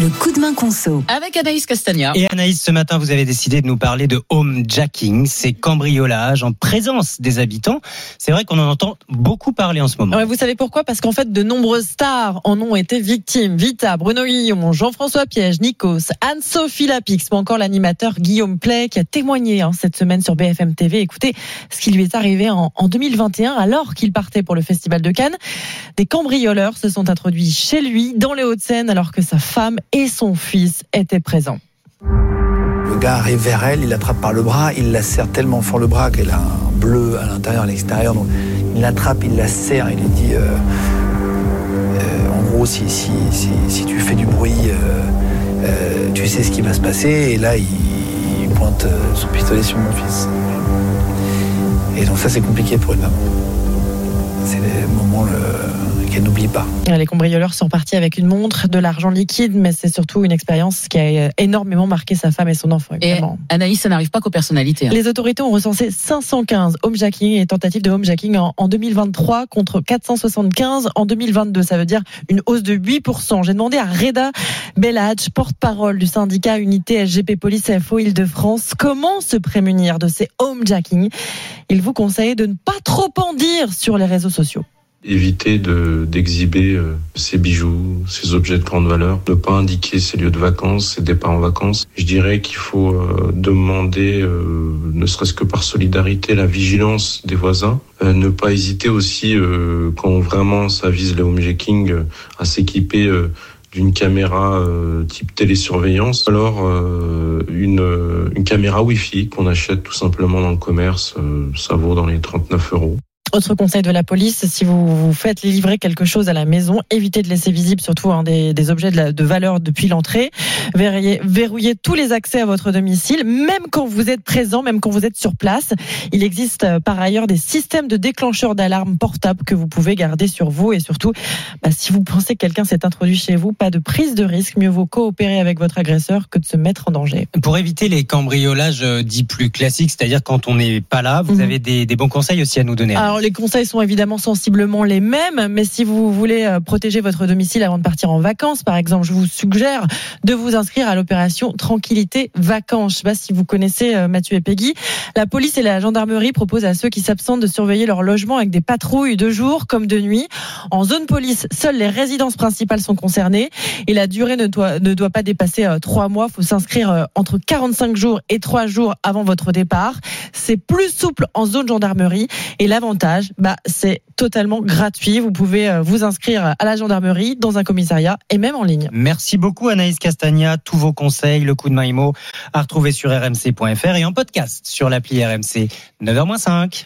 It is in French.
Le coup de main conso. Avec Anaïs Castagna. Et Anaïs, ce matin, vous avez décidé de nous parler de homejacking, c'est cambriolage en présence des habitants. C'est vrai qu'on en entend beaucoup parler en ce moment. Ouais, vous savez pourquoi? Parce qu'en fait, de nombreuses stars en ont été victimes. Vita, Bruno Guillon, Jean-François Piège, Nikos, Anne-Sophie Lapix, ou encore l'animateur Guillaume Play qui a témoigné hein, cette semaine sur BFM TV. Écoutez ce qui lui est arrivé en, en 2021 alors qu'il partait pour le Festival de Cannes. Des cambrioleurs se sont introduits chez lui dans les Hauts-de-Seine alors que sa femme et son fils étaient présents. Le gars arrive vers elle, il l'attrape par le bras, il la serre tellement fort le bras qu'elle a un bleu à l'intérieur, à l'extérieur. Il l'attrape, il la serre, il lui dit euh, euh, en gros si, tu fais du bruit, euh, tu sais ce qui va se passer. Et là il, pointe son pistolet sur mon fils. Et donc ça c'est compliqué pour une maman. C'est qu'elle n'oublie pas. Les cambrioleurs sont partis avec une montre, de l'argent liquide, mais c'est surtout une expérience qui a énormément marqué sa femme et son enfant. Et. Anaïs, ça n'arrive pas qu'aux personnalités. hein. Les autorités ont recensé 515 homejacking et tentatives de homejacking en, en 2023 contre 475 en 2022. Ça veut dire une hausse de 8%. J'ai demandé à Reda Bellage, porte-parole du syndicat Unité SGP Police FO Île-de-France, comment se prémunir de ces homejacking. Il vous conseille de ne pas trop en dire sur les réseaux sociaux. Éviter de d'exhiber euh, ses bijoux, ses objets de grande valeur, ne pas indiquer ses lieux de vacances, ses départs en vacances. Je dirais qu'il faut euh, demander, euh, ne serait-ce que par solidarité, la vigilance des voisins. Ne pas hésiter aussi, quand vraiment ça vise le homejacking, à s'équiper d'une caméra euh, type télésurveillance, alors euh, une, euh, une caméra Wi-Fi qu'on achète tout simplement dans le commerce, ça vaut dans les 39 euros. Autre conseil de la police, si vous vous faites livrer quelque chose à la maison, évitez de laisser visible surtout hein, des, des objets de, la- de valeur depuis l'entrée. Verrouillez, verrouillez tous les accès à votre domicile, même quand vous êtes présent, même quand vous êtes sur place. Il existe euh, par ailleurs des systèmes de déclencheurs d'alarme portables que vous pouvez garder sur vous et surtout, bah, si vous pensez que quelqu'un s'est introduit chez vous, pas de prise de risque, mieux vaut coopérer avec votre agresseur que de se mettre en danger. Pour éviter les cambriolages euh, dits plus classiques, c'est-à-dire quand on n'est pas là, vous Mhm. avez des, des bons conseils aussi à nous donner. Alors les conseils sont évidemment sensiblement les mêmes, mais si vous voulez euh, protéger votre domicile avant de partir en vacances, par exemple, je vous suggère de vous inscrire à l'opération Tranquillité Vacances. Je sais pas si vous connaissez euh, Mathieu et Peggy. La police et la gendarmerie proposent à ceux qui s'absentent de surveiller leur logement avec des patrouilles de jour comme de nuit. En zone police, seules les résidences principales sont concernées et la durée ne doit, ne pas dépasser euh, trois mois. Il faut s'inscrire entre 45 jours et trois jours avant votre départ. C'est plus souple en zone gendarmerie. Et l'avantage, bah, c'est totalement gratuit. Vous pouvez euh, vous inscrire à la gendarmerie, dans un commissariat et même en ligne. Merci beaucoup Anaïs Castagna. Tous vos conseils, le coup de maïmo à retrouver sur rmc.fr et en podcast sur l'appli RMC 9h05.